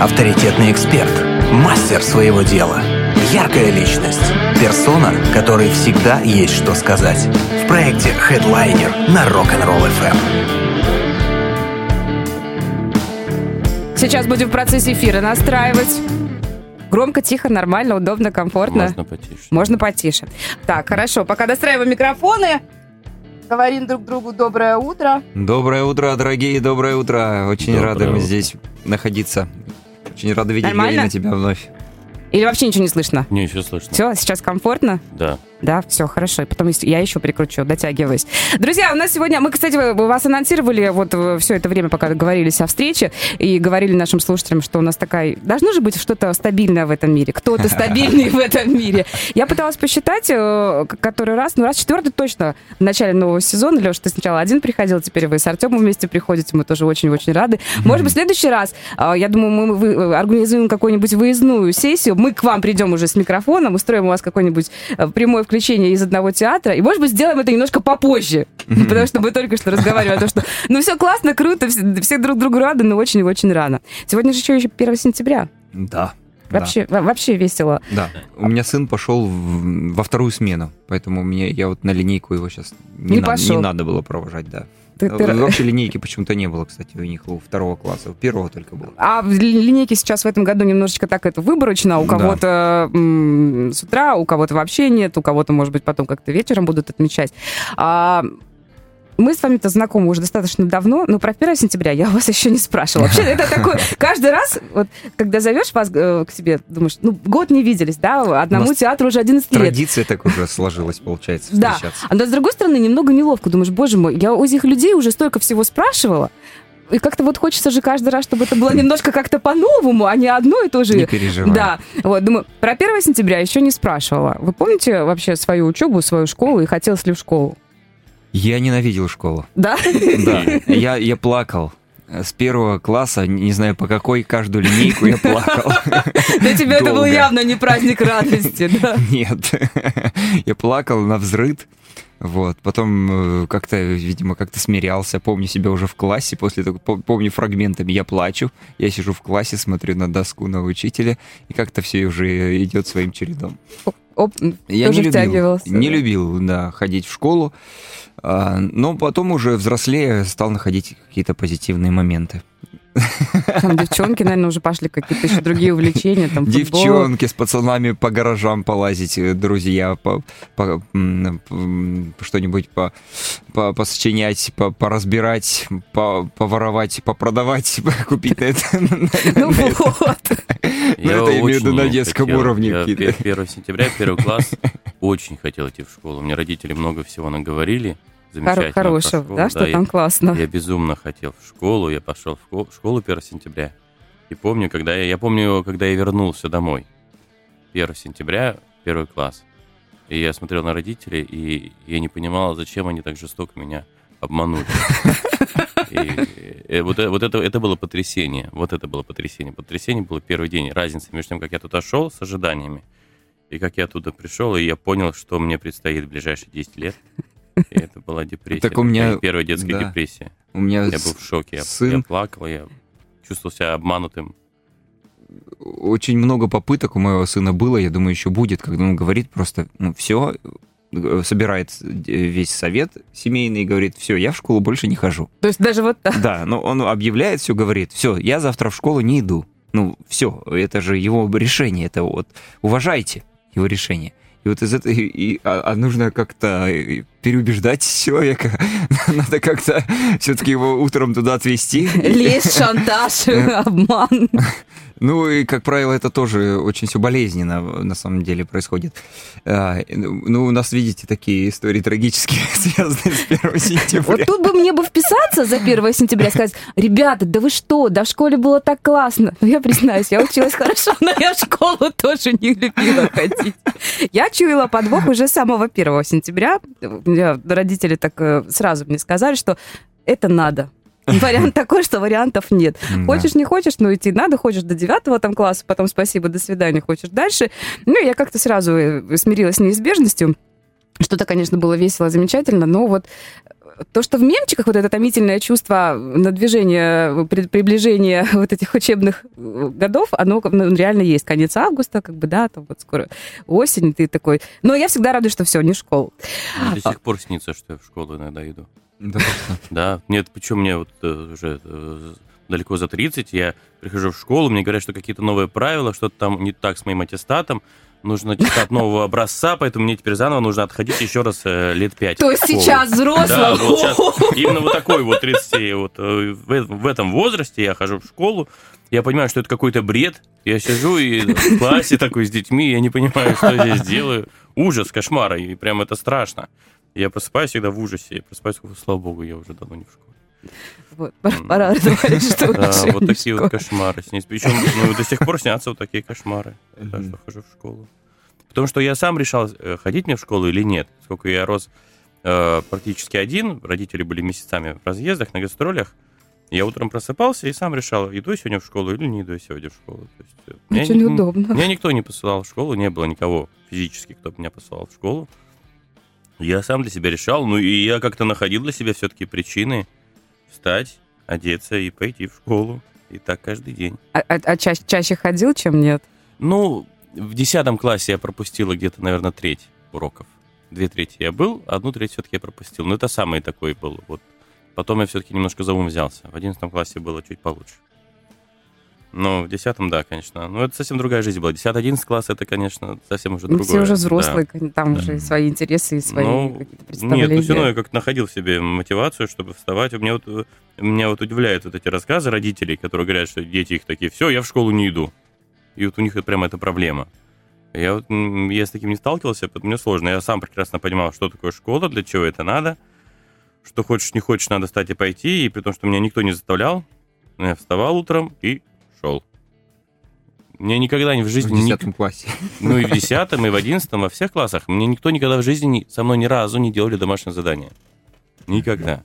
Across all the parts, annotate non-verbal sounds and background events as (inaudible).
авторитетный эксперт, мастер своего дела, яркая личность, персона, которой всегда есть что сказать. В проекте Headliner на Rock'n'Roll FM. Сейчас будем в процессе эфира настраивать. Громко, тихо, нормально, удобно, комфортно. Можно потише. Можно потише. Так, хорошо. Пока достраиваем микрофоны, говорим друг другу доброе утро. Доброе утро, дорогие, доброе утро. Очень Доброе рады мы здесь находиться. Очень рады видеть Нормально? Галина тебя вновь. Или вообще ничего не слышно? Не, еще слышно. Все, сейчас комфортно? Да. Да, все хорошо. И потом я еще прикручу, дотягиваюсь. Друзья, у нас сегодня... Мы, кстати, вас анонсировали вот все это время, пока договорились о встрече, и говорили нашим слушателям, что у нас такая... Должно же быть что-то стабильное в этом мире. Кто-то (laughs) стабильный в этом мире. Я пыталась посчитать, э, который раз, ну раз четвертый точно в начале нового сезона. Леш, ты сначала один приходил, теперь вы с Артемом вместе приходите. Мы тоже очень-очень рады. Может быть, в следующий раз, э, я думаю, мы э, организуем какую-нибудь выездную сессию. Мы к вам придем уже с микрофоном, устроим у вас какой-нибудь э, прямое включение из одного театра. И, может быть, сделаем это немножко попозже. Потому что мы только что разговаривали о том, что ну все классно, круто, все, друг другу рады, но очень-очень рано. Сегодня же еще, еще 1 сентября. Да. Вообще, во- вообще весело. Да. У меня сын пошел в- во вторую смену, поэтому мне я вот на линейку его сейчас не, Не надо, пошел. не надо было провожать, да. Ты- ты- Вообще линейки почему-то не было, кстати, у них у второго класса, у первого только было. А в ли- линейке сейчас в этом году немножечко так это выборочно. У Да. кого-то м, с утра, у кого-то вообще нет, у кого-то, может быть, потом как-то вечером будут отмечать. А, мы с вами-то знакомы уже достаточно давно, но про 1 сентября я вас еще не спрашивала. Вообще, это такой, каждый раз, вот, когда зовешь вас э, к себе, думаешь, ну, год не виделись, да, одному театру уже 11 лет. Традиция так уже сложилась, получается, Да. А но, с другой стороны, немного неловко. Думаешь, боже мой, я у этих людей уже столько всего спрашивала, и как-то вот хочется же каждый раз, чтобы это было немножко как-то по-новому, а не одно и то же. Не переживай. Да, вот, думаю, про 1 сентября еще не спрашивала. Вы помните вообще свою учебу, свою школу и хотелось ли в школу? Я ненавидел школу. Да? Да, (laughs) я, я плакал. С первого класса, не знаю по какой, каждую линейку я плакал. Для тебя это был явно не праздник радости, да? Нет. Я плакал на взрыд. Вот. Потом э, как-то, видимо, как-то смирялся. Помню себя уже в классе. После того, пом- помню фрагментами, я плачу. Я сижу в классе, смотрю на доску на учителя, и как-то все уже идет своим чередом. Оп, Я тоже не любил, не любил, да, ходить в школу. А, но потом уже взрослее стал находить какие-то позитивные моменты. Там девчонки, наверное, уже пошли какие-то еще другие увлечения, там футбол. Девчонки с пацанами по гаражам полазить, э, друзья, по, по- что-нибудь по, по, посочинять, по, поразбирать, по, поворовать, попродавать, (laughs) купить на это. (laughs) Ну вот. Ну, это я имею в виду на детском уровне Я какие-то. пе- 1 сентября, первый класс, очень хотел идти в школу. Мне родители много всего наговорили. Замечательно. про Хорошего, школу. да, что я- там классно. Я безумно хотел в школу, я пошел в ко- в школу 1 сентября. И помню, когда я, я помню, когда я вернулся домой. 1 сентября, первый класс. И я смотрел на родителей, и я не понимал, зачем они так жестоко меня обманули. (laughs) И, э, вот, э- вот это, это было потрясение. Вот это было потрясение. Потрясение было первый день. Разница между тем, как я туда шел с ожиданиями, и как я оттуда пришел, и я понял, что мне предстоит в ближайшие 10 лет. (laughs) И это была депрессия. Так у меня- Первая детская да. депрессия. У меня Я с- был в шоке, я, сын- я плакал, я чувствовал себя обманутым. очень много попыток у моего сына было, я думаю, еще будет, когда он говорит просто, ну, все, собирает э, весь совет семейный и говорит, все, я в школу больше не хожу. То есть даже вот так. Да, но он объявляет все, говорит, все, я завтра в школу не иду. Ну, все, это же его решение, это вот, уважайте его решение. И вот из этого, и- и- а, а нужно как-то э, переубеждать человека, (laughs) надо как-то все-таки его утром туда отвезти. Лезть, шантаж, (laughs) обман. Ну и, как правило, это тоже очень все болезненно на самом деле происходит. А, Ну, у нас, видите, такие истории трагические, (laughs) связанные с 1 сентября. Вот тут бы мне бы вписаться за 1 сентября, сказать, ребята, да вы что, да в школе было так классно. Ну, я признаюсь, я училась хорошо, но я в школу тоже не любила ходить. Я чуяла подвох уже с самого 1 сентября. Меня родители так э, сразу мне сказали, что это надо. (laughs) Вариант такой, что вариантов нет. Да. Хочешь, не хочешь, но идти надо, хочешь до девятого там класса, потом спасибо, до свидания, хочешь дальше. Ну, я как-то сразу э, смирилась с неизбежностью. Что-то, конечно, было весело, замечательно, но вот то, что в мемчиках вот это томительное чувство на движение, при- приближение (laughs) вот этих учебных э, годов, оно ну, реально есть. Конец августа, как бы, да, там вот скоро осень, ты такой. Но я всегда радуюсь, что все, не школа. Мне до сих пор снится, что я в школу иногда иду. Да. Да, нет, почему мне вот э, уже э, далеко за 30, я прихожу в школу, мне говорят, что какие-то новые правила, что-то там не так с моим аттестатом, нужно аттестат нового образца, поэтому мне теперь заново нужно отходить еще раз э, лет 5. То есть сейчас взрослым. Да, вот сейчас (laughs) именно вот такой вот 30, вот э, в, в этом возрасте я хожу в школу, я понимаю, что это какой-то бред, я сижу и в классе такой с детьми, я не понимаю, что я здесь делаю. Ужас, кошмар, и прям это страшно. Я просыпаюсь всегда в ужасе, я просыпаюсь, слава богу, я уже давно не в школе. Вот, пора, пора говорить, что Да, вот такие вот кошмары снились. Причем ну, до сих пор снятся вот такие кошмары, когда что хожу в школу. Потому что я сам решал, э, ходить мне в школу или нет. Сколько я рос э, практически один, родители были месяцами в разъездах, на гастролях. Я утром просыпался и сам решал, иду я сегодня в школу или не иду я сегодня в школу. То есть, э, меня Очень ни- удобно. Меня никто не посылал в школу, не было никого физически, кто бы меня посылал в школу. Я сам для себя решал, ну и я как-то находил для себя все-таки причины встать, одеться и пойти в школу. И так каждый день. А, а- а ча- чаще ходил, чем нет? Ну, в десятом классе я пропустила где-то, наверное, треть уроков. Две трети я был, одну треть все-таки я пропустил. Но это самый такой был. Вот. Потом я все-таки немножко за ум взялся. В одиннадцатом классе было чуть получше. Ну, в десятом, да, конечно. Ну, это совсем другая жизнь была. 10-11 класс, это, конечно, совсем уже Ну, другое. все уже да. взрослые, кон- там Да. уже свои интересы и свои Ну, какие-то представления. Нет, ну все равно я как-то находил в себе мотивацию, чтобы вставать. У меня вот, э, меня вот удивляют вот эти рассказы родителей, которые говорят, что дети их такие, все, я в школу не иду. И вот у них это прямо эта проблема. Я вот я с таким не сталкивался, поэтому мне сложно. Я сам прекрасно понимал, что такое школа, для чего это надо, что хочешь, не хочешь, надо встать и пойти, и при том, что меня никто не заставлял, я вставал утром и шел. Мне никогда не в В жизни... ни- 10 классе. (laughs) ну и в 10 и в 11 во всех классах. Мне никто никогда в жизни ни- со мной ни разу не делали домашнее задание. Никогда.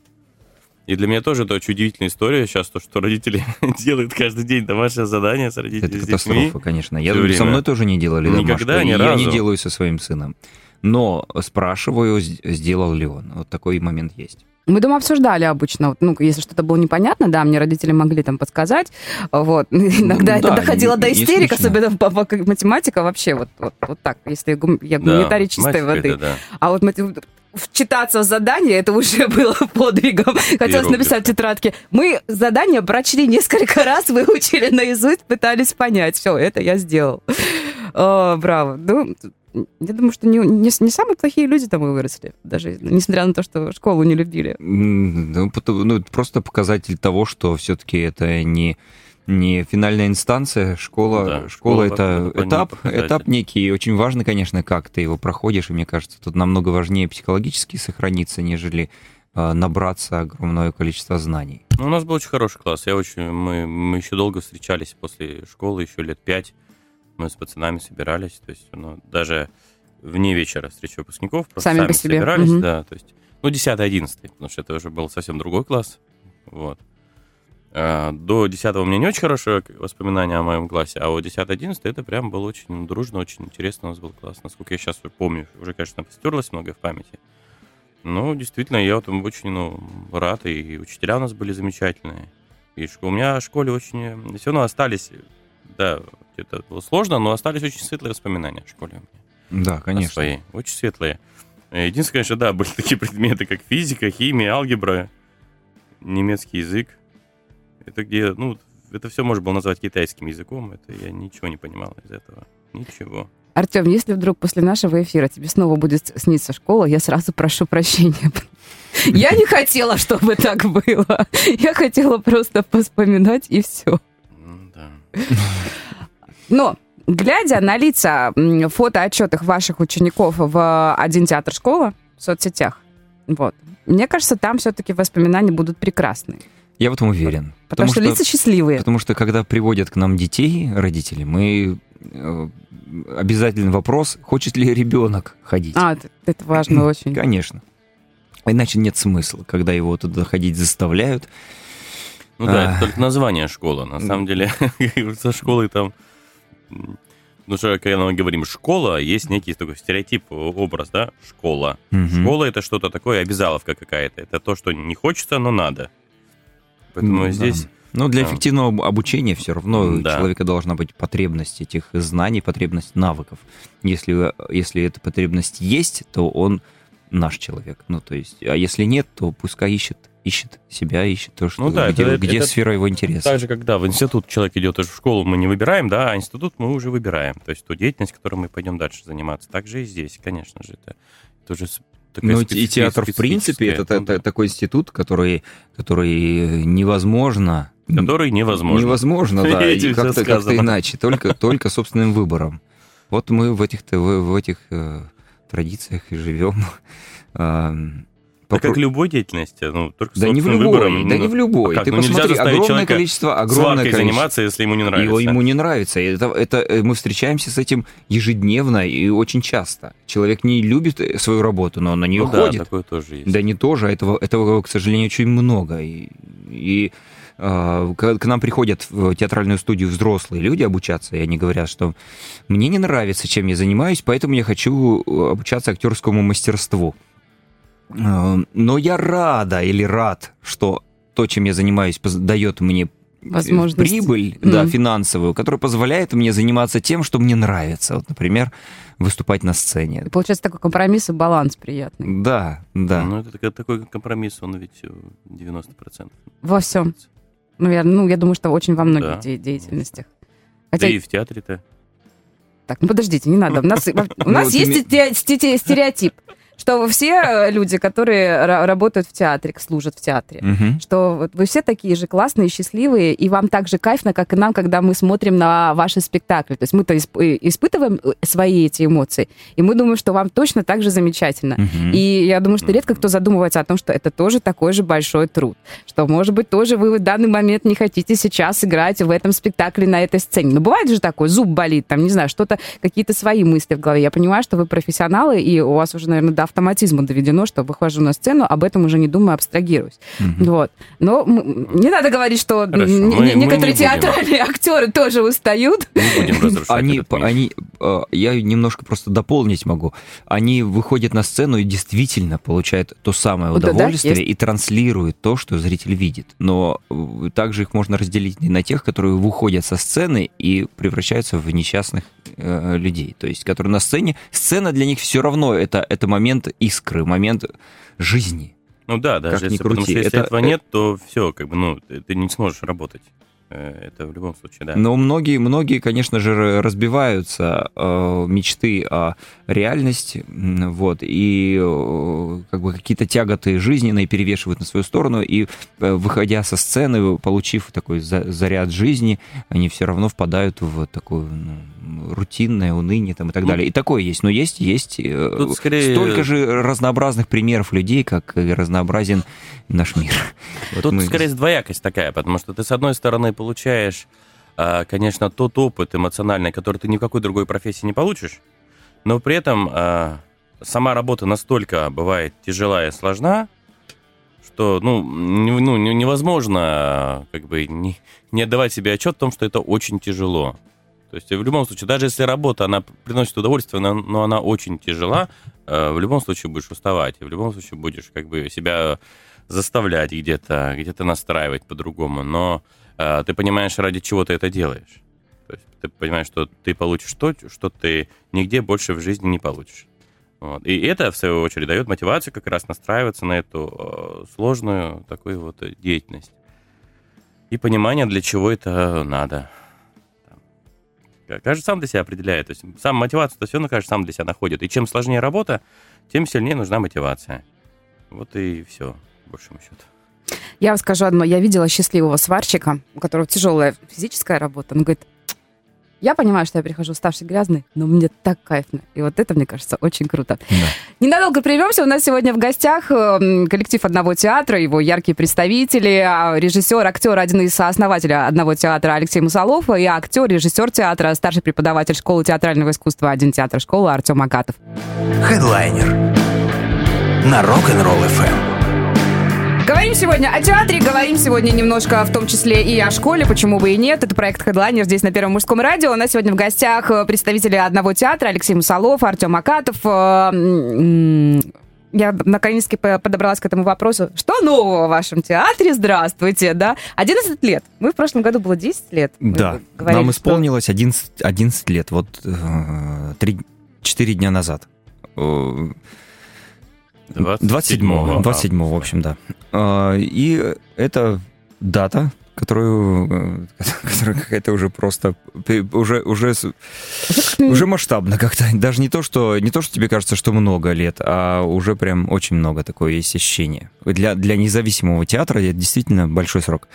И для меня тоже это очень удивительная история сейчас, то, что родители (laughs) делают каждый день домашнее задание с родителями, Это с детьми. катастрофа, конечно. Я всё со мной тоже не делали Никогда, домашку, ни Я не делаю со своим сыном. Но спрашиваю, сделал ли он. Вот такой момент есть. Мы дома обсуждали обычно, ну, если что-то было непонятно, да, мне родители могли там подсказать, вот. (laughs) Иногда Ну, это да, доходило не- до истерик, особенно по, математика вообще вот, вот, вот так, если гум- я Да, гуманитарий чистой математика воды. это да. А вот вчитаться в задание, это уже (laughs) было подвигом. Хотелось написать в тетрадке. Мы задание прочли несколько (laughs) раз, выучили наизусть, пытались понять. Все, это я сделал. О, браво. Ну, я думаю, что не, не, не самые плохие люди там и выросли, даже несмотря на то, что школу не любили. Ну, ну, это просто показатель того, что все-таки это не не финальная инстанция, школа, Да, школа, школа это этап, этап некий, и очень важно, конечно, как ты его проходишь, и мне кажется, тут намного важнее психологически сохраниться, нежели э, набраться огромное количество знаний. Ну, у нас был очень хороший класс. Я очень, мы, мы еще долго встречались после школы, еще лет пять. Мы с пацанами собирались. То есть, ну, даже вне вечера встречи выпускников. Просто Сами сами, по себе. собирались, Мгм. да. То есть, ну, 10-11, потому что это уже был совсем другой класс. Вот. А, До 10 у меня не очень хорошее воспоминание о моем классе, а вот 10-11 это прям был очень дружно, очень интересно у нас был класс. Насколько я сейчас помню, уже, конечно, постерлось многое в памяти. Ну, действительно, я вот очень ну, рад, и учителя у нас были замечательные. И у меня в школе очень... Все равно остались, да, это было сложно, но остались очень светлые воспоминания о школе. у меня. Да, О конечно. своей. Очень светлые. Единственное, конечно, да, были (laughs) такие предметы, как физика, химия, алгебра, немецкий язык. Это где, ну, это все можно было назвать китайским языком. Это я ничего не понимал из этого. Ничего. Артем, если вдруг после нашего эфира тебе снова будет сниться школа, я сразу прошу прощения. (laughs) Я не хотела, чтобы так было. Я хотела просто поспоминать и все. Да. (laughs) Но, глядя на лица фотоотчетах ваших учеников в один театр школа в соцсетях, вот, мне кажется, там все-таки воспоминания будут прекрасные. Я в этом уверен. Потому, что, лица счастливые. Потому что когда приводят к нам детей, родители, мы э, обязательно вопрос, хочет ли ребенок ходить. А, это, это важно очень. Конечно. Иначе нет смысла, когда его туда ходить заставляют. Ну да, А. это только название школы. На самом деле, (laughs) со школой там... Ну что, когда мы говорим школа, есть некий такой стереотип, образ, да? Школа. Мгм. Школа это что-то такое, обязаловка какая-то. Это то, что не хочется, но надо. Поэтому Ну, здесь... да. Ну, для да. эффективного об- обучения все равно Да. у человека должна быть потребность этих знаний, потребность навыков. Если, если эта потребность есть, то он наш человек. Ну, то есть, а если нет, то пускай ищет, ищет себя, ищет то, что, Ну да, где, это- где это сфера его интереса. Так же, когда в институт человек идет в школу, мы не выбираем, да, а институт мы уже выбираем. То есть ту деятельность, которой мы пойдем дальше заниматься. Так же и здесь, конечно же. Это тоже с- такая Ну, и театр, в принципе, это, ну да. такой институт, который, который невозможно... который невозможно. Невозможно, да, и как-то, как-то иначе, только, только собственным выбором. Вот мы в этих, в, в этих э, традициях и живем. Да попро- как любой деятельности, ну, только Да не в любой, выбором, да ну, не в любой. а как? Ты Ну, посмотри, огромное количество, огромное количество. заниматься, если ему не нравится. Его, ему не нравится. Это, это э, мы встречаемся с этим ежедневно и очень часто. Человек не любит э, свою работу, но он на нее Ну да, ходит. такое тоже есть. Да не тоже, а этого, этого, к сожалению, очень много. И, и, а, к, к нам приходят в театральную студию взрослые люди обучаться, и они говорят, что мне не нравится, чем я занимаюсь, поэтому я хочу э, обучаться актерскому мастерству. А, Но я рада или рад, что то, чем я занимаюсь, дает мне э, Возможность. прибыль, да, Мгм. финансовую, которая позволяет мне заниматься тем, что мне нравится. Вот, например, выступать на сцене. Получается такой компромисс и баланс приятный. Да, да. Ну, это такой- такой компромисс, он ведь э, 90%. Во всем. Ну, я, ну, я думаю, что очень во многих Да. де- деятельностях. Да Хотя, и в театре-то. так, ну подождите, не надо. У нас, у Ну, нас есть стереотип, что все э, люди, которые ра- работают в театре, служат в театре, Мгм. что вот вы все такие же классные, счастливые, и вам так же кайфно, как и нам, когда мы смотрим на ваши спектакли. То есть мы-то исп- э, испытываем э, свои эти эмоции, и мы думаем, что вам точно так же замечательно. Мгм. И я думаю, что редко кто задумывается о том, что это тоже такой же большой труд. Что, может быть, тоже вы в данный момент не хотите сейчас играть в этом спектакле на этой сцене. Но бывает же такое, зуб болит, там, не знаю, что-то, какие-то свои мысли в голове. Я понимаю, что вы профессионалы, и у вас уже, наверное, до автоматизма доведено, что выхожу на сцену, об этом уже не думаю, абстрагируюсь. Мгм. Вот. Но не надо говорить, что Хорошо, н- мы- н- мы некоторые не будем. театральные (laughs) актеры тоже устают. Не будем разрушать Они, этот миф. они, э, я немножко просто дополнить могу. Они выходят на сцену и действительно получают то самое Да, да, удовольствие есть. и транслируют то, что зритель видит. Но э, также их можно разделить и на тех, которые выходят со сцены и превращаются в несчастных э, людей. То есть, которые на сцене. Сцена для них все равно это, это момент искры, момент жизни. Ну да, даже Как если, потому крути, что если это- этого нет, то все, как бы, ну, ты, не сможешь работать. Э, Это в любом случае, да. Но многие, многие, конечно же, разбиваются э, мечты о реальности, вот, и э, как бы какие-то тяготы жизненные перевешивают на свою сторону, и э, выходя со сцены, получив такой за- заряд жизни, они все равно впадают в такое ну, рутинное уныние там, и так Ну, далее. И такое есть. Но есть, есть э, Тут скорее- столько же разнообразных примеров людей, как и разнообразен наш мир. Вот Тут мы- скорее двоякость такая, потому что ты, с одной стороны, получаешь, а, конечно, тот опыт эмоциональный, который ты ни в какой другой профессии не получишь, но при этом а, сама работа настолько бывает тяжела и сложна, что ну, ну, не- невозможно как бы не, не отдавать себе отчет в том, что это очень тяжело. То есть в любом случае, даже если работа, она приносит удовольствие, но, но она очень тяжела, э, в любом случае будешь уставать, и в любом случае будешь как бы себя заставлять где-то, где-то настраивать по-другому, но э, ты понимаешь, ради чего ты это делаешь. То есть ты понимаешь, что ты получишь то, что ты нигде больше в жизни не получишь. Вот. И это, в свою очередь, дает мотивацию как раз настраиваться на эту э, сложную такую вот э, деятельность. И понимание, для чего это надо. Каждый сам для себя определяет. То есть сам мотивацию-то все равно каждый сам для себя находит. И чем сложнее работа, тем сильнее нужна мотивация. Вот и все, по большому счету. Я вам скажу одно. Я видела счастливого сварщика, у которого тяжелая физическая работа. Он говорит, я понимаю, что я прихожу уставший, грязный, но мне так кайфно. И вот это, мне кажется, очень круто. Да. Ненадолго прервемся. У нас сегодня в гостях э, коллектив одного театра, его яркие представители, а, режиссер, актер, один из сооснователей одного театра Алексей Мусолов, и актер, режиссер театра, старший преподаватель школы театрального искусства один театр школы Артем Агатов. Хедлайнер на Rock'n'Roll FM. Говорим сегодня о театре, говорим сегодня немножко в том числе и о школе, почему бы и нет. Это проект Headliner здесь на Первом мужском радио. У нас сегодня в гостях э, представители одного театра Алексей Мусалов, Артем Акатов. Э, я наконец-таки подобралась к этому вопросу. Что нового в вашем театре? Здравствуйте, да? 11 лет. Мы в прошлом году было 10 лет. Да, нам исполнилось 11, 11 лет. Вот 3, 4 дня назад. 27-го, 27 в общем, да. А, и это дата, которую, э, (laughs) которая какая-то уже просто уже уже уже масштабно как-то. Даже не то что не то что тебе кажется что много лет а уже прям очень много такое есть ощущение. Для для независимого театра это действительно большой срок.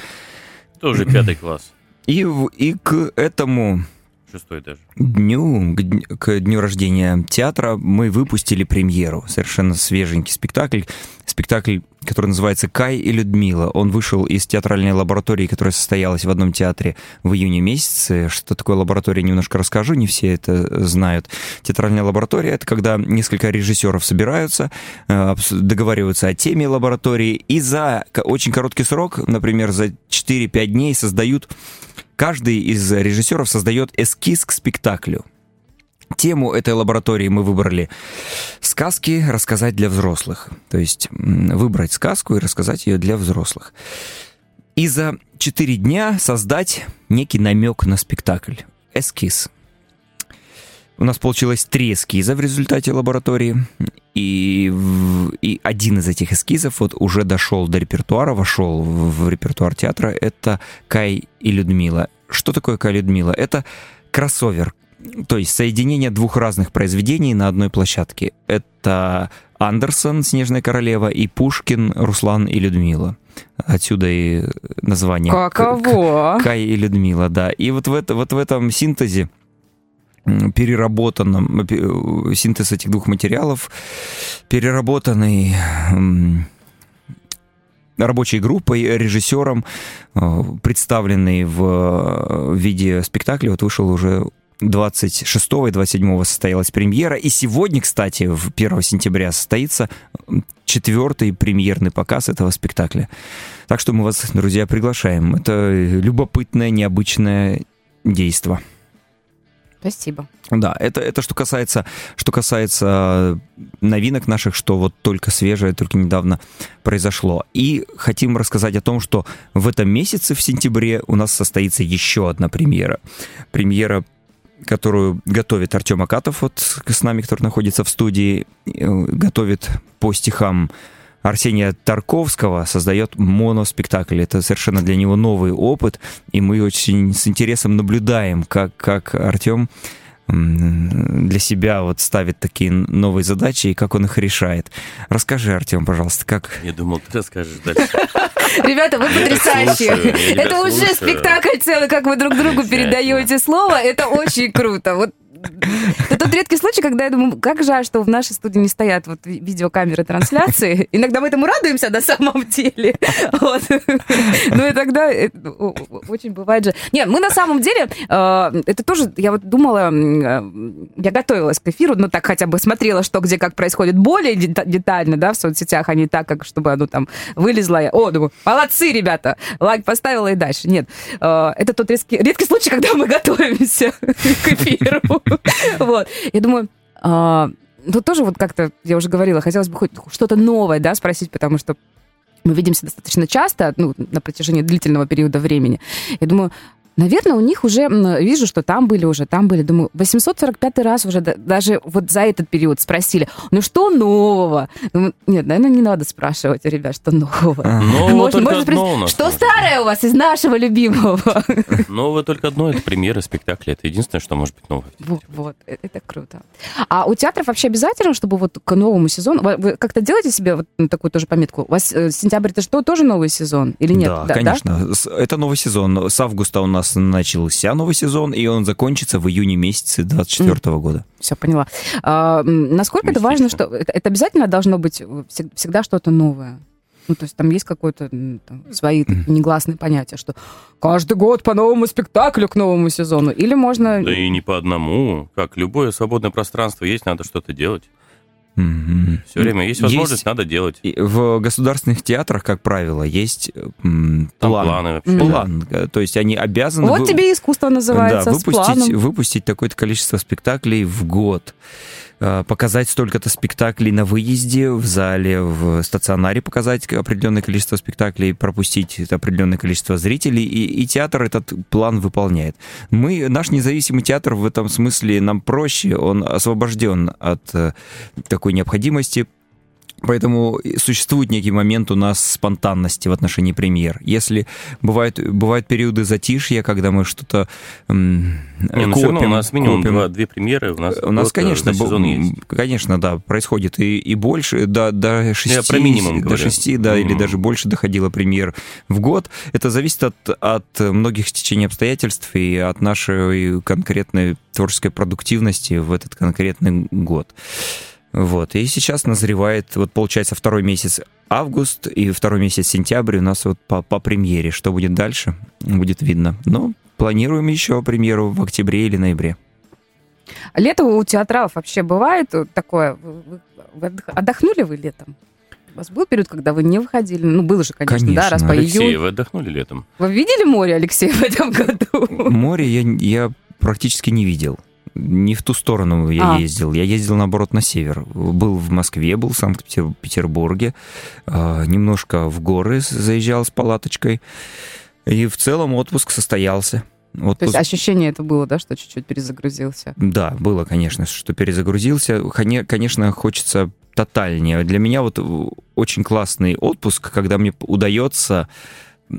Тоже пятый класс. И и к этому шестой даже. Дню, к, к дню рождения театра мы выпустили премьеру, совершенно свеженький спектакль. Спектакль, который называется «Кай и Людмила». Он вышел из театральной лаборатории, которая состоялась в одном театре в июне месяце. Что такое лаборатория, немножко расскажу, не все это знают. Театральная лаборатория — это когда несколько режиссеров собираются, э, договариваются о теме лаборатории и за очень короткий срок, например, за 4-5 дней создают Каждый из режиссеров создает эскиз к спектаклю. Тему этой лаборатории мы выбрали сказки рассказать для взрослых. То есть выбрать сказку и рассказать ее для взрослых. И за четыре дня создать некий намек на спектакль. Эскиз. У нас получилось три эскиза в результате лаборатории. И, и один из этих эскизов вот уже дошел до репертуара, вошел в, репертуар театра. Это Кай и Людмила. Что такое Кай и Людмила? Это кроссовер, то есть соединение двух разных произведений на одной площадке. Это Андерсон «Снежная королева» и Пушкин «Руслан и Людмила». Отсюда и название. Каково? Кай и Людмила, да. И вот в, это, вот в этом синтезе переработанном, э, синтез этих двух материалов, переработанный рабочей группой, режиссером, э, представленный в э, виде спектакля, вот вышел уже 26 и 27 состоялась премьера. И сегодня, кстати, в 1 сентября состоится четвертый премьерный показ этого спектакля. Так что мы вас, друзья, приглашаем. Это любопытное, необычное действие. Спасибо. Да, это, это что касается, что касается новинок наших, что вот только свежее, только недавно произошло. И хотим рассказать о том, что в этом месяце, в сентябре, у нас состоится еще одна премьера. Премьера которую готовит Артем Акатов, вот с нами, который находится в студии, э, готовит по стихам Арсения Тарковского создает моноспектакль. Это совершенно для него новый опыт, и мы очень с интересом наблюдаем, как, как Артем для себя вот ставит такие новые задачи и как он их решает. Расскажи, Артем, пожалуйста, как... Я думал, ты расскажешь дальше. (laughs) Ребята, вы потрясающие. Это уже спектакль целый, как вы друг другу передаете слово. Это очень круто. Вот это тот редкий случай, когда я думаю, как жаль, что в нашей студии не стоят вот видеокамеры трансляции. Иногда мы этому радуемся на самом деле. Вот. Ну и тогда очень бывает же... Нет, мы на самом деле, э, это тоже, я вот думала, э, я готовилась к эфиру, ну так хотя бы смотрела, что где как происходит более детально, да, в соцсетях, а не так, как чтобы оно там вылезло. О, думаю, молодцы, ребята, лайк поставила и дальше. Нет, э, это тот редкий, редкий случай, когда мы готовимся (laughs) к эфиру. (laughs) Вот. Я думаю, а, тут тоже вот как-то, я уже говорила, хотелось бы хоть что-то новое, да, спросить, потому что мы видимся достаточно часто, ну, на протяжении длительного периода времени. Я думаю, Наверное, у них уже, вижу, что там были уже, там были. Думаю, 845 раз уже даже вот за этот период спросили, ну что нового? Думаю, нет, наверное, не надо спрашивать, ребят, что нового. Нового может, только может, одно у нас. Что старое у вас из нашего любимого? Новое только одно, это премьера спектакля. Это единственное, что может быть новое. Вот, вот, э, это круто. А у театров вообще обязательно, чтобы вот к новому сезону, вы как-то делаете себе вот такую тоже пометку? У вас э, сентябрь, это что, тоже новый сезон или нет? Да, да конечно. Да? Это новый сезон. С августа у нас нас начался новый сезон, и он закончится в июне месяце 2024 mm. года. Все, поняла. А, насколько это важно, что это, это обязательно должно быть всегда что-то новое? Ну, то есть там есть какое-то там, свои mm. негласные понятия, что каждый год по новому спектаклю к новому сезону. Или можно... Да и не по одному. Как любое свободное пространство есть, надо что-то делать. Мгм. Все время есть Есть- возможность, надо делать. В государственных театрах, как правило, есть м, план. планы вообще. Мгм. да. План. э, То есть они обязаны... Вот вы- тебе искусство называется, да, с планом. выпустить, выпустить такое-то количество спектаклей в год. Э, Показать столько-то спектаклей на выезде, в зале, в стационаре показать определенное количество спектаклей, пропустить определенное количество зрителей, и, и театр этот план выполняет. Мы, наш независимый театр в этом смысле нам проще, он освобожден от э, такой необходимости Поэтому существует некий момент у нас спонтанности в отношении премьер. Если бывают, бывают периоды затишья, когда мы что-то м, Не, ну все равно у копим, нас минимум копим. два, две премьеры. У нас, У нас, э, конечно, сезон есть. конечно, да, происходит и, и больше, до, до шести, про минимум до говорю. шести, да, или Минимум. даже больше доходило премьер в год. Это зависит от, от многих стечений обстоятельств и от нашей конкретной творческой продуктивности в этот конкретный год. Вот. И сейчас назревает, вот получается, второй месяц август и второй месяц сентябрь у нас вот по, по премьере. Что будет дальше, будет видно. Но планируем еще премьеру в октябре или ноябре. Лето у театралов вообще бывает такое? Вы, отдохнули вы летом? У вас был период, когда вы не выходили? Ну, было же, конечно, да, раз Конечно. по Алексей, июль. вы отдохнули летом? Вы видели море, Алексей, в этом году? Море я, я практически не видел. Не в ту сторону я А. ездил. Я ездил, наоборот, на север. Был в Москве, был в Санкт-Петербурге. а, Немножко в горы заезжал с палаточкой. И в целом отпуск состоялся. То есть Отпуск ощущение это было, да, что чуть-чуть перезагрузился? Да, было, конечно, что перезагрузился. Коне- Конечно, хочется тотальнее. Для меня вот э, очень классный отпуск, когда мне удается э,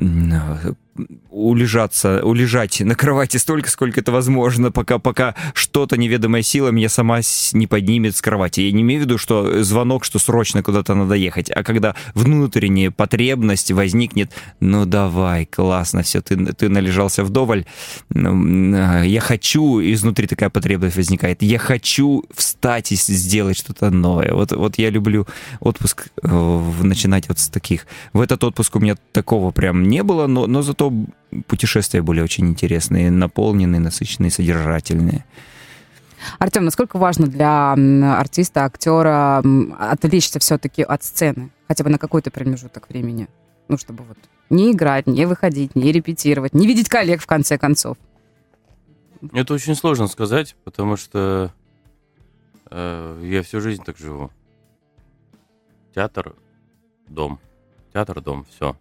улежаться, улежать на кровати столько, сколько это возможно, пока, пока что-то неведомая сила меня сама не поднимет с кровати. Я не имею в виду, что звонок, что срочно куда-то надо ехать, а когда внутренняя потребность возникнет, ну давай, классно, все, ты, ты належался вдоволь, ну, э, я хочу, изнутри такая потребность возникает, я хочу встать и сделать что-то новое. Вот, вот я люблю отпуск э, начинать вот с таких. В этот отпуск у меня такого прям не было, но, но зато путешествия были очень интересные, наполненные, насыщенные, содержательные. Артем, насколько важно для артиста, актера отвлечься все-таки от сцены, хотя бы на какой-то промежуток времени? Ну, чтобы вот не играть, не выходить, не репетировать, не видеть коллег, в конце концов. Это очень сложно сказать, потому что э, я всю жизнь так живу. Театр, дом. Театр, дом, все.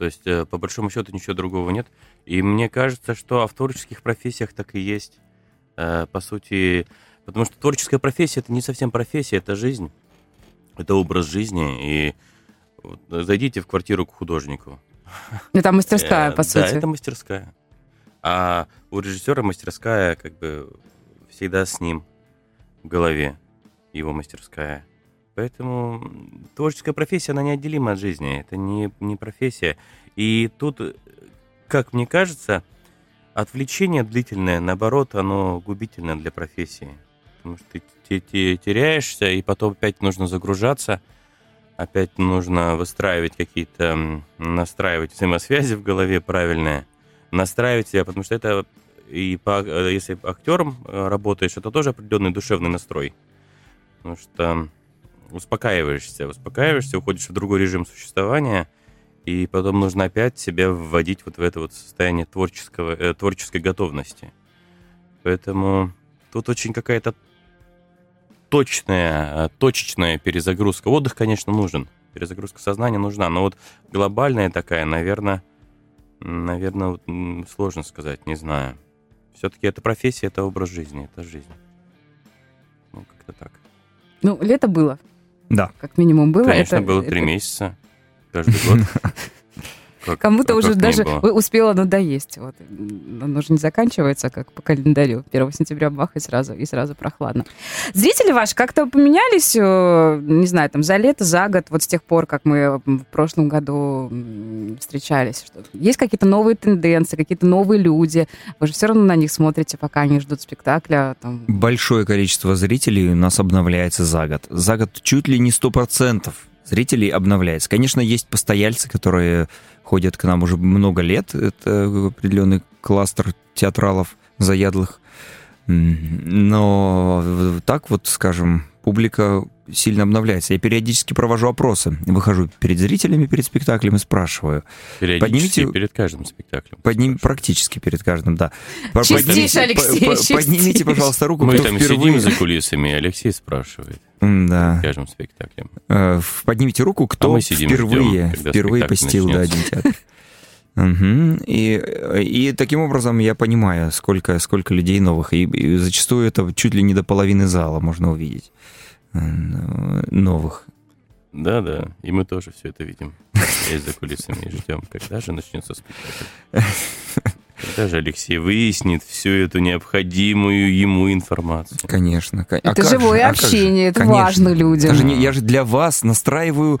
То есть, э, по большому счету, ничего другого нет. И мне кажется, что в творческих профессиях так и есть. Э, по сути, потому что творческая профессия это не совсем профессия, это жизнь. Это образ жизни. И вот, э, зайдите в квартиру к художнику. (laughs) Это мастерская, по Да, сути. это мастерская. А у режиссера мастерская как бы всегда с ним в голове, его мастерская. Поэтому творческая профессия, она неотделима от жизни. Это не, не профессия. И тут, э, как мне кажется, отвлечение длительное, наоборот, оно губительно для профессии. Потому что ты, те- те- теряешься, и потом опять нужно загружаться, опять нужно выстраивать какие-то, настраивать взаимосвязи в голове правильные, настраивать себя, потому что это и по, э, если актером э, работаешь, это тоже определенный душевный настрой. Потому что успокаиваешься, успокаиваешься, уходишь в другой режим существования, и потом нужно опять себя вводить вот в это вот состояние творческого, э, творческой готовности. Поэтому тут очень какая-то точная, э, точечная перезагрузка. Отдых, конечно, нужен. Перезагрузка сознания нужна. Но вот глобальная такая, наверное, наверное, вот, сложно сказать, не знаю. Все-таки это профессия, это образ жизни, это жизнь. Ну, как-то так. Ну, лето было, Да. как минимум было. Конечно, Это- было это- три месяца каждый год. (laughs) Кому-то а уже даже было? успело надоесть. Вот. М, Оно же не заканчивается, как по календарю. 1 сентября бах, и сразу, и сразу прохладно. Зрители ваши как-то поменялись, э, не знаю, там, за лето, за год, вот с тех пор, как мы в прошлом году встречались? Что есть какие-то новые тенденции, какие-то новые люди? Вы же все равно на них смотрите, пока они ждут спектакля. Там. Большое количество зрителей у нас обновляется за год. За год чуть ли не 100% зрителей обновляется. Конечно, есть постояльцы, которые ходят к нам уже много лет. Это определенный кластер театралов заядлых. Но так вот, скажем, публика сильно обновляется. Я периодически провожу опросы. Выхожу перед зрителями, перед спектаклем и спрашиваю. Периодически поднимите, перед каждым спектаклем. Подним, практически перед каждым, да. Чистейший Алексей, по, чистейший. Поднимите, пожалуйста, руку, Мы кто там впервые... сидим за кулисами, Алексей спрашивает. Да. Перед каждым спектаклем. Э, Поднимите руку, кто а сидим впервые, ждем, впервые посетил да, один театр. Угу. И, и таким образом я понимаю, сколько, сколько людей новых. И, и зачастую это чуть ли не до половины зала можно увидеть новых. Да, да, и мы тоже все это видим. Здесь за кулисами и ждем, когда же начнется спектакль. Когда же Алексей выяснит всю эту необходимую ему информацию? Конечно. А это живое а общение, это Конечно. важно людям. Даже не, я же для вас настраиваю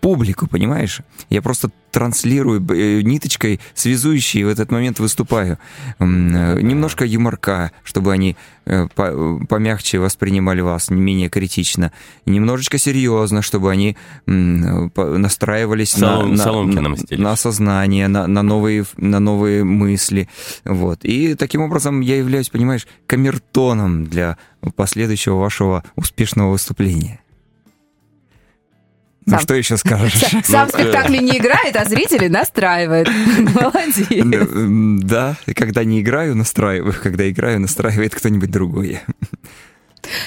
публику, понимаешь? Я просто транслирую э, ниточкой, связующей в этот момент выступаю. Э, немножко юморка, чтобы они э, помягче воспринимали вас, не менее критично. немножечко серьезно, чтобы они настраивались Солом, на, на, на, на сознание, на, на, новые, на новые мысли. Вот. И таким образом я являюсь, понимаешь, камертоном для последующего вашего успешного выступления. Ну, что еще скажешь? Сам ну, спектакль не играет, а зрители настраивает. Молодец. Да, когда не играю, настраиваю. Когда играю, настраивает кто-нибудь другой.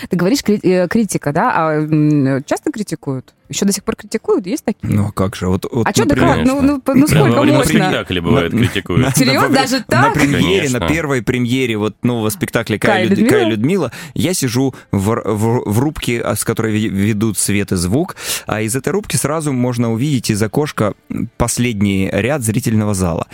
Ты говоришь э, критика, да? А часто критикуют? Еще до сих пор критикуют? Есть такие? Ну, а как же? Вот, вот, а что такое? Ну, ну, ну сколько можно? На спектакле бывает критикуют. Серьезно? Даже так? На премьере, на первой премьере вот нового спектакля Кая, Люд... Людмила? Кая Людмила я сижу в, в, в рубке, а, с которой ведут свет и звук, а из этой рубки сразу можно увидеть из окошка последний ряд зрительного зала.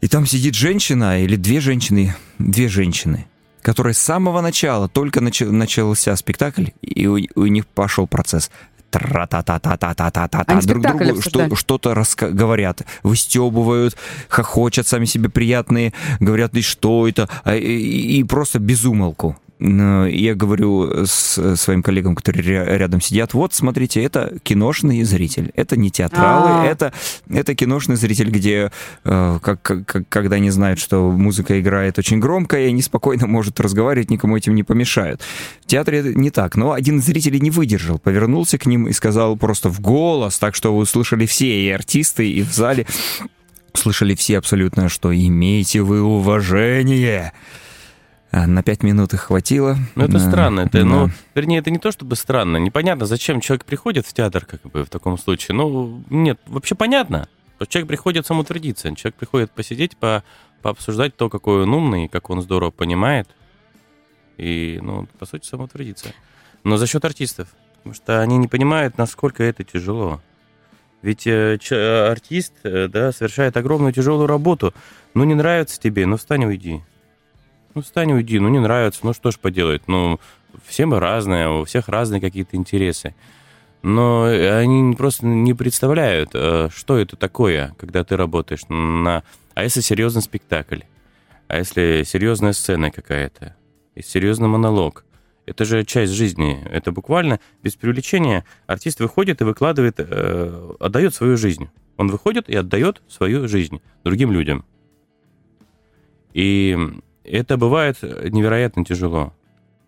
И там сидит женщина или две женщины, две женщины, которые с самого начала только начал, начался спектакль, и у, у них пошел процесс. Тра-та-та-та-та-та-та-та, друг другу что, что-то раска- говорят, выстебывают, хохочут сами себе приятные, говорят, и что это, а, и, и просто безумолку я говорю с своим коллегам, которые рядом сидят, вот, смотрите, это киношный зритель, это не театралы, А-а-а. это, это киношный зритель, где, э, как, как, когда они знают, что музыка играет очень громко, и они спокойно могут разговаривать, никому этим не помешают. В театре это не так, но один из зрителей не выдержал, повернулся к ним и сказал просто в голос, так что вы услышали все, и артисты, и в зале, слышали все абсолютно, что имейте вы уважение. А, на пять минут их хватило. Ну, это странно. Это, да. ну, вернее, это не то чтобы странно. Непонятно, зачем человек приходит в театр, как бы, в таком случае. Ну, нет, вообще понятно. Человек приходит самоутвердиться. Человек приходит посидеть, по, пообсуждать то, какой он умный, как он здорово понимает. И, ну, по сути, самоутвердиться. Но за счет артистов. Потому что они не понимают, насколько это тяжело. Ведь э, ч, артист, э, да, совершает огромную тяжелую работу. Ну, не нравится тебе, ну, встань уйди. Ну, встань, уйди, ну, не нравится, ну, что ж поделать, ну, все мы разные, у всех разные какие-то интересы. Но они просто не представляют, э, что это такое, когда ты работаешь на... А если серьезный спектакль? А если серьезная сцена какая-то? И серьезный монолог? Это же часть жизни. Это буквально без привлечения артист выходит и выкладывает, э, отдает свою жизнь. Он выходит и отдает свою жизнь другим людям. И это бывает невероятно тяжело.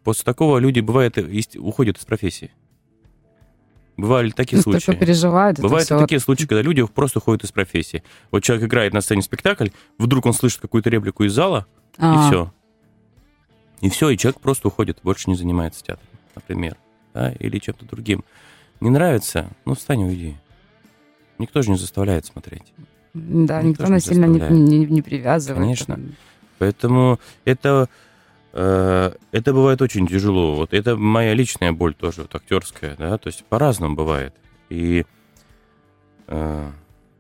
После такого люди, бывает, уходят из профессии. Бывали такие Настолько случаи. переживают. Бывают все... такие случаи, когда люди просто уходят из профессии. Вот человек играет на сцене спектакль, вдруг он слышит какую-то реплику из зала, А-а-а. и все. И все, и человек просто уходит, больше не занимается театром, например. Да, или чем-то другим. Не нравится? Ну, встань и уйди. Никто же не заставляет смотреть. Да, никто, никто насильно не, не, не привязывает. Конечно. Поэтому это, э, это бывает очень тяжело. Вот это моя личная боль тоже, вот актерская, да, то есть по-разному бывает. И, э,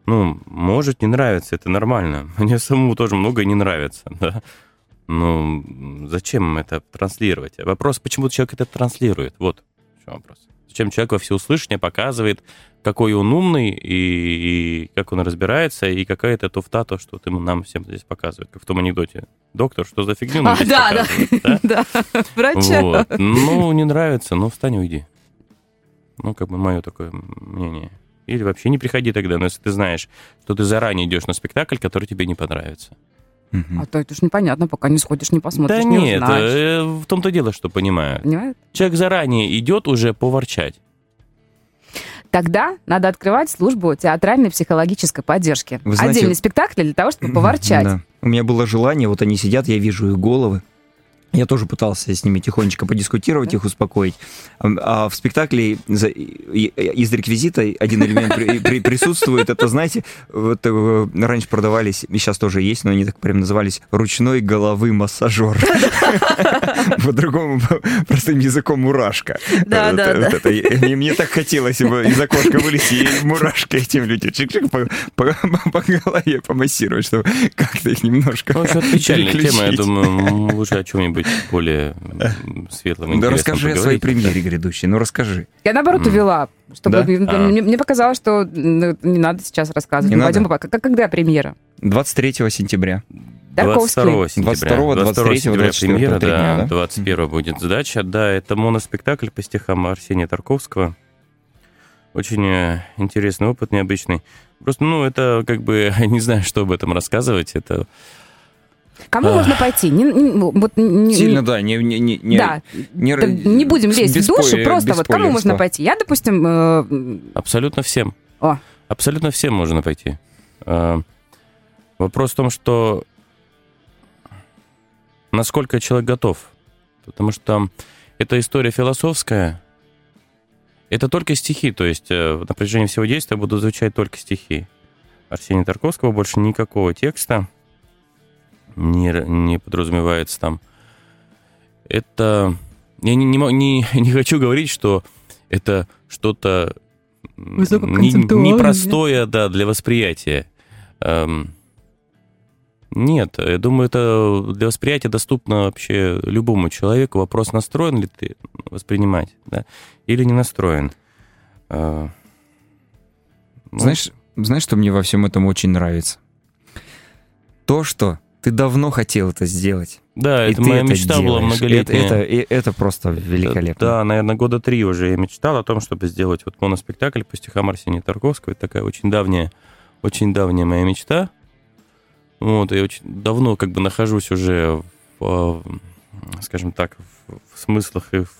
ну, может не нравится, это нормально. (laughs) Мне самому тоже многое не нравится, да. Ну, зачем это транслировать? Вопрос, почему человек это транслирует? Вот в чем вопрос. Зачем человек во всеуслышание показывает какой он умный, и, и как он разбирается, и какая это туфта, то, что ты нам всем здесь показывает, как в том анекдоте. Доктор, что за фигню а, да, (laughs) да, да, врача. Вот. Ну, не нравится, ну, встань уйди. Ну, как бы мое такое мнение. Или вообще не приходи тогда, но если ты знаешь, что ты заранее идешь на спектакль, который тебе не понравится. Мгм. А то это ж непонятно, пока не сходишь, не посмотришь, да не нет, узнаешь. э, в том-то дело, что понимают. Понимаешь? Человек заранее идет уже поворчать. Тогда надо открывать службу театральной психологической поддержки. Вы знаете- Отдельный спектакль для того, чтобы поворчать. Да. У меня было желание, вот они сидят, я вижу их головы. Я тоже пытался с ними тихонечко подискутировать, их успокоить. А, в спектакле из реквизита один элемент при- при- присутствует. Это, знаете, вот э, раньше продавались, и сейчас тоже есть, но они так прям назывались ручной головы массажер. (laughs) По-другому, простым языком мурашка. Да, да, да. Мне так хотелось из окошка вылезти и мурашкой этим людям чик-чик по, голове помассировать, чтобы как-то их немножко Ну, печальная тема, я думаю, лучше о чем-нибудь более м, светлом и Да расскажи о своей премьере грядущей, ну расскажи. Я наоборот увела, чтобы Да? мне, А. мне- показалось, что ну, не надо сейчас рассказывать. Не Мы надо? пойдем по- как- когда премьера? 23 сентября. Тарковский. 22 сентября. 22, 23, сентября 24 премьера, три дня, да, да? 21 будет сдача. Да, это моноспектакль по стихам Арсения Тарковского. Очень э, интересный опыт, необычный. Просто, ну, это как бы, (laughs) не знаю, что об этом рассказывать. Это Кому Ах. можно пойти? Не- не- вот не- не- Сильно, да, не... не, не, Да. не, не будем лезть в душу, спойлер- просто вот кому можно пойти? Я, допустим, э, абсолютно всем. О. Абсолютно всем можно пойти. А, Вопрос в том, что насколько человек готов. Потому что эта история философская. Это только стихи, то есть э, на протяжении всего действия будут звучать только стихи. Арсения Тарковского больше никакого текста не, не подразумевается там. Это... Я не, не, не, (laughs) не хочу говорить, что это что-то м, не- непростое да, для восприятия. Эм, Нет, я думаю, это для восприятия доступно вообще любому человеку. Вопрос, настроен ли ты воспринимать, да, или не настроен. Э, ну, Знаешь, знаешь, что мне во всем этом очень нравится? То, что ты давно хотел это сделать. Да, и это моя это мечта была делаешь. многолетняя. Это, это, это просто великолепно. Да, наверное, года три уже я мечтал о том, чтобы сделать вот моноспектакль по стихам Арсения Тарковского. Это такая очень давняя, очень давняя моя мечта. Вот, я очень давно как бы нахожусь уже в, э, скажем так, в, смыслах и в,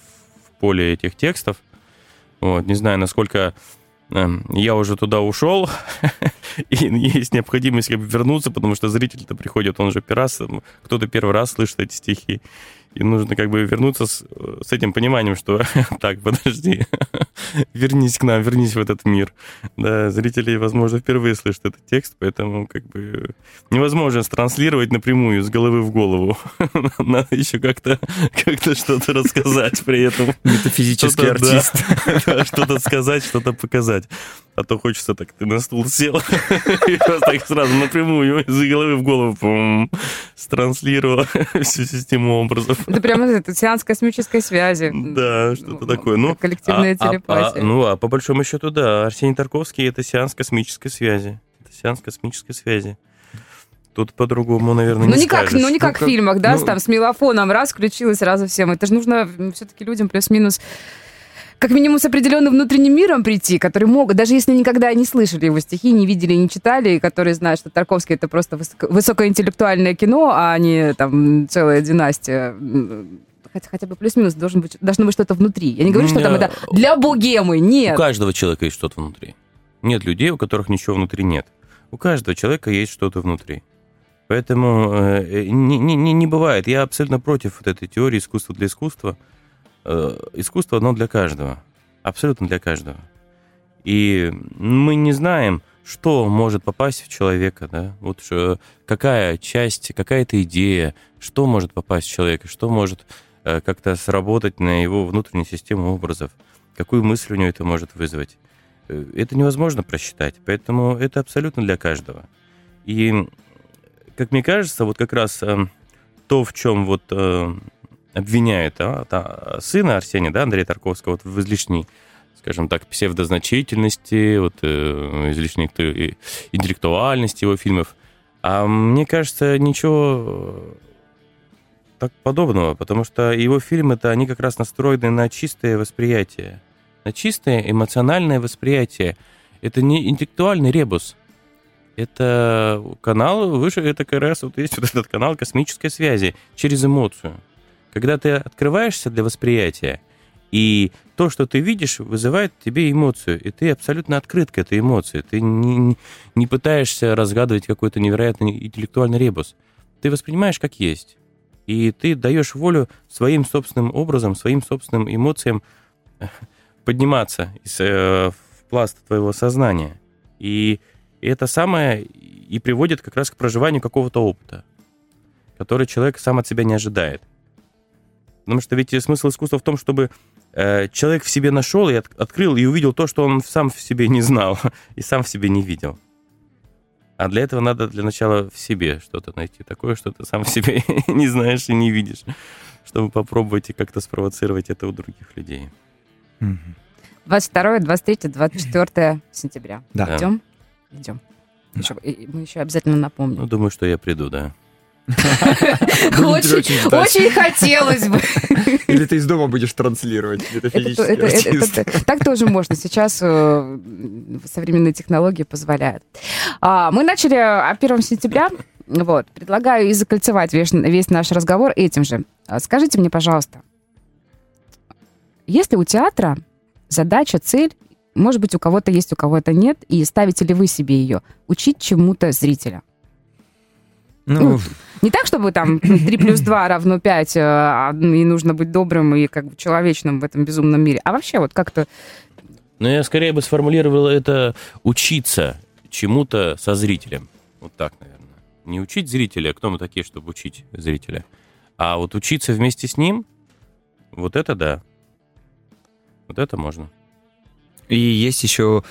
поле этих текстов. Вот, не знаю, насколько я уже туда ушел, (laughs) и есть необходимость как вернуться, потому что зритель-то приходит, он же м, кто-то первый раз слышит эти стихи. И нужно как бы вернуться с, с этим пониманием, что (laughs) так, подожди, (laughs) вернись к нам, вернись в этот мир. Да, зрители, возможно, впервые слышат этот текст, поэтому как бы невозможно транслировать напрямую с головы в голову. (laughs) Надо еще как-то как что-то рассказать при этом. Метафизический да. артист. Да, что-то сказать, что-то показать. А то хочется так, ты на стул сел (laughs) и просто так сразу напрямую из головы в голову странслировал (laughs) всю систему образов. это прямо это, сеанс космической связи. Да, что-то такое. Ну, коллективная а- а- телепатия. а- ну, а по большому счету, да, Арсений Тарковский — это сеанс космической связи. Это сеанс космической связи. Тут по-другому, наверное, Ну не не как, скажешь. ну не как как- в фильмах, да, ну- там с мелофоном раз включилось сразу всем. Это же нужно все-таки людям плюс-минус как минимум с определенным внутренним миром прийти, которые могут, даже если никогда не слышали его стихи, не видели, не читали, и которые знают, что Тарковский это просто высоко- высокоинтеллектуальное кино, а не там целая династия. Хотя, хотя бы плюс-минус должен быть, должно быть что-то внутри. Я не говорю, что там это для богемы, У нет. каждого человека есть что-то внутри. Нет людей, у которых ничего внутри нет. У каждого человека есть что-то внутри. Поэтому э, не, не, не- не бывает. Я абсолютно против вот этой теории искусства для искусства. Э, искусство одно для каждого. Абсолютно для каждого. И мы не знаем, что может попасть в человека, да? Вот какая часть, какая-то идея, что может попасть в человека, что может э, как-то сработать на его внутреннюю систему образов, какую мысль у него это может вызвать. Э, Это невозможно просчитать, поэтому это абсолютно для каждого. И, как мне кажется, вот как раз то, в чем вот э, обвиняют а, та- сына Арсения, да, Андрея Тарковского, вот в излишней, скажем так, псевдозначительности, вот э, излишней и- интеллектуальности его фильмов. А мне кажется, ничего э, так подобного, потому что его фильмы-то, они как раз настроены на чистое восприятие, на чистое эмоциональное восприятие. Это не интеллектуальный ребус. это канал выше, это как раз вот есть вот этот канал космической связи через эмоцию. Когда ты открываешься для восприятия, и то, что ты видишь, вызывает в тебе эмоцию, и ты абсолютно открыт к этой эмоции. Ты не, не пытаешься разгадывать какой-то невероятный интеллектуальный ребус. Ты воспринимаешь как есть. И ты даешь волю своим собственным образом, своим собственным эмоциям подниматься из, э, в пласт твоего сознания. И это самое и приводит как раз к проживанию какого-то опыта, который человек сам от себя не ожидает. Потому что ведь смысл искусства в том, чтобы э, человек в себе нашел и от, открыл и увидел то, что он сам в себе не знал (laughs) и сам в себе не видел. А для этого надо для начала в себе что-то найти такое, что ты сам в себе (laughs) не знаешь и не видишь, чтобы попробовать и как-то спровоцировать это у других людей. 22, 23, 24 сентября. Да. Идем? Идем. Еще- и- мы еще обязательно напомним. Ну, думаю, что я приду, да. (laughs) Очень хотелось бы. (laughs) Или ты из дома будешь транслировать так тоже можно. Сейчас э, современные технологии позволяют. А, мы начали а, 1 сентября. Вот. Предлагаю и закольцевать весь, наш разговор этим же. А, Скажите мне, пожалуйста, есть ли у театра задача, цель, может быть, у кого-то есть, у кого-то нет, и ставите ли вы себе ее, учить чему-то зрителя? Ну, Не так, чтобы там 3 плюс 2 равно 5, а, и нужно быть добрым и как бы человечным в этом безумном мире, а вообще вот как-то Но я скорее бы сформулировал это учиться чему-то со зрителем. Вот так, наверное. Не учить зрителя, кто мы такие, чтобы учить зрителя, а вот учиться вместе с ним, вот это да. Вот это можно. И есть еще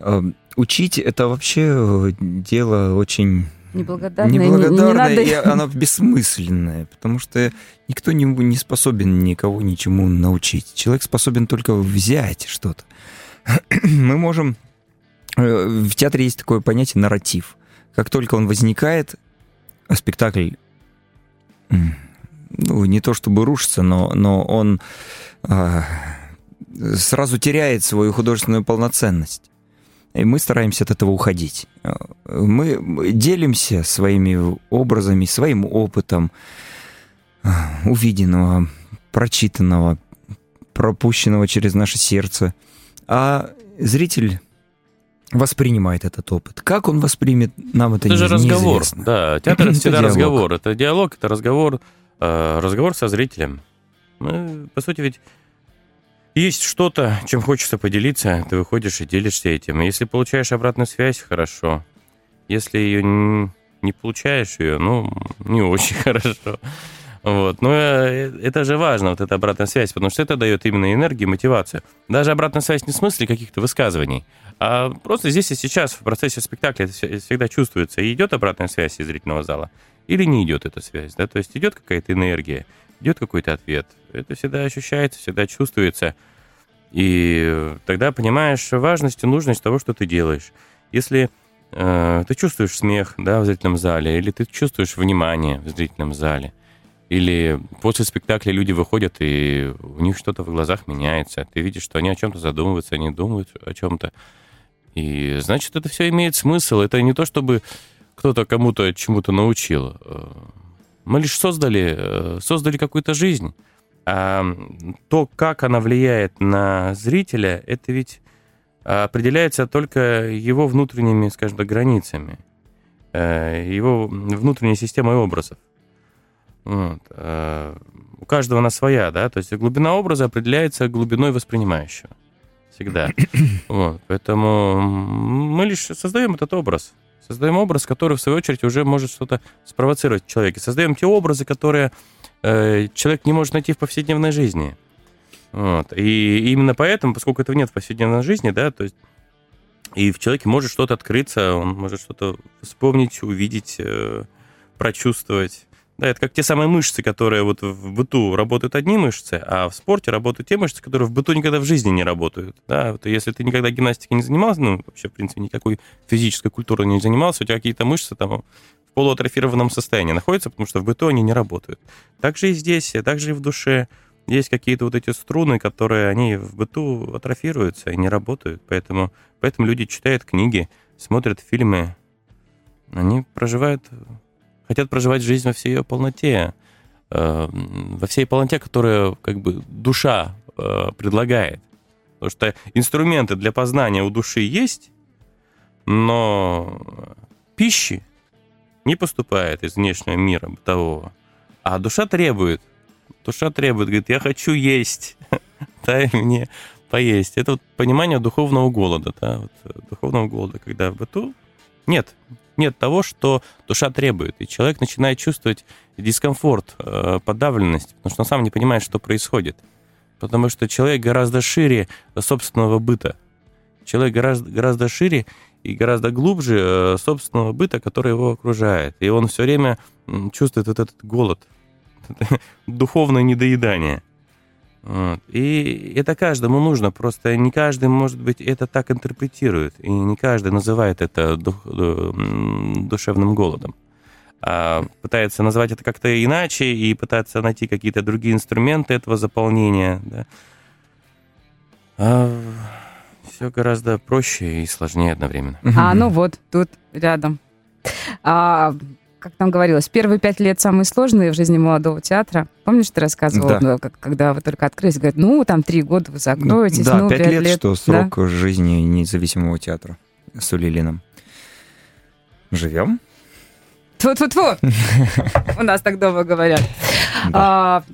э, учить это вообще э, дело очень неблагодарное, не- не, неблагодарное, надо... и оно бессмысленное, потому что никто не, не способен никого ничему научить. Человек способен только взять что-то. (clears throat) Мы можем... э, В театре есть такое понятие нарратив. Как только он возникает, спектакль, ну, не то чтобы рушится, но, но он а, сразу теряет свою художественную полноценность. И мы стараемся от этого уходить. Э, Мы делимся своими образами, своим опытом э, увиденного, прочитанного, пропущенного через наше сердце. А зритель воспринимает этот опыт. Как он воспримет, нам это, Это же разговор. неизвестно. Да, театр это Это всегда диалог. разговор. Это диалог, это разговор, э, разговор со зрителем. Мы, по сути, ведь есть что-то, чем хочется поделиться, ты выходишь и делишься этим. Если получаешь обратную связь, хорошо. Если ее н- не получаешь ее, ну, не очень (laughs) хорошо. Вот. Но э, это же важно, вот эта обратная связь, потому что это дает именно энергию, мотивацию. Даже обратная связь не в смысле каких-то высказываний, а просто здесь и сейчас, в процессе спектакля это всегда чувствуется. И идет обратная связь из зрительного зала, или не идет эта связь, да, то есть идет какая-то энергия, идет какой-то ответ. Это всегда ощущается, всегда чувствуется. И тогда понимаешь важность и нужность того, что ты делаешь. Если э, ты чувствуешь смех да, в зрительном зале, или ты чувствуешь внимание в зрительном зале, или после спектакля люди выходят, и у них что-то в глазах меняется. Ты видишь, что они о чем-то задумываются, они думают о чем-то. И значит, это все имеет смысл. Это не то, чтобы кто-то кому-то чему-то научил. Э, Мы лишь создали, э, создали какую-то жизнь. А то, как она влияет на зрителя, это ведь определяется только его внутренними, скажем так, границами, э, его внутренней системой образов. Вот. э, У каждого она своя, да, то есть глубина образа определяется глубиной воспринимающего. Всегда. (coughs) Вот. Поэтому мы лишь создаем этот образ. Создаем образ, который, в свою очередь, уже может что-то спровоцировать в человеке. Создаем те образы, которые э, человек не может найти в повседневной жизни. Вот. И именно поэтому, поскольку этого нет в повседневной жизни, да, то есть и в человеке может что-то открыться, он может что-то вспомнить, увидеть, э, прочувствовать. Да, это как те самые мышцы, которые вот в быту работают одни мышцы, а в спорте работают те мышцы, которые в быту никогда в жизни не работают. Да, вот если ты никогда гимнастикой не занимался, ну, вообще, в принципе, никакой физической культурой не занимался, у тебя какие-то мышцы там в полуатрофированном состоянии находятся, потому что в быту они не работают. Так же и здесь, так же и в душе. Есть какие-то вот эти струны, которые они в быту атрофируются и не работают. Поэтому, поэтому люди читают книги, смотрят фильмы, Они проживают, хотят проживать жизнь во всей ее полноте, э, во всей полноте, которая как бы душа э, предлагает. Потому что инструменты для познания у души есть, но пищи не поступает из внешнего мира бытового. А душа требует. Душа требует, говорит, я хочу есть. (laughs) Дай мне поесть. Это вот понимание духовного голода, да, вот, э, духовного голода, когда в быту нет, нет того, что душа требует, и человек начинает чувствовать дискомфорт, э, подавленность, потому что он сам не понимает, что происходит. Потому что человек гораздо шире собственного быта. Человек гораздо, гораздо шире и гораздо глубже э, собственного быта, который его окружает. И он все время чувствует вот этот голод, (laughs) духовное недоедание. Вот. И это каждому нужно, просто не каждый, может быть, это так интерпретирует, и не каждый называет это дух, э, душевным голодом. А пытается назвать это как-то иначе и пытается найти какие-то другие инструменты этого заполнения. Да. А все гораздо проще и сложнее одновременно. А, ну вот, тут рядом. А, как там говорилось, первые пять лет самые сложные в жизни молодого театра. Помнишь, ты рассказывал, да. ну, когда вы только открылись, говорят, ну, там три года вы закроетесь. Да, ну, пять лет, лет, что срок да? жизни независимого театра с Улилином. Живем? Тьфу-тьфу-тьфу! (laughs) У нас так дома говорят. А,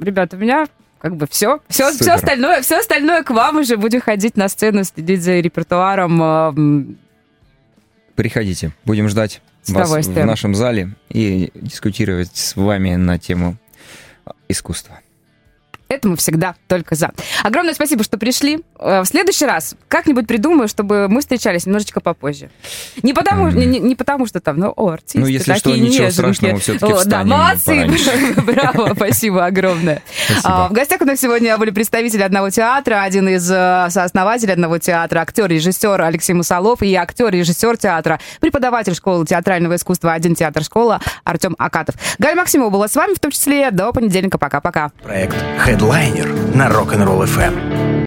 ребят, у меня как бы все, все, все остальное, все остальное к вам уже будем ходить на сцену, следить за репертуаром. Приходите, будем ждать вас в нашем зале и дискутировать с вами на тему искусства. Это мы всегда только за. Огромное спасибо, что пришли. Э, в следующий раз как-нибудь придумаю, чтобы мы встречались немножечко попозже. Не потому, mm. не, не потому что там, ну, о, артисты Ну, если такие что, ничего страшного, все-таки о, Да, молодцы, (laughs) браво, спасибо огромное. Спасибо. А, в гостях у нас сегодня были представители одного театра, один из э, сооснователей одного театра, актер, режиссер Алексей Мусолов и актер, режиссер театра, преподаватель школы театрального искусства «Один театр школа» Артем Акатов. Галя Максимова была с вами, в том числе до понедельника. Пока-пока. Проект Headliner на Rock'n'Roll FM.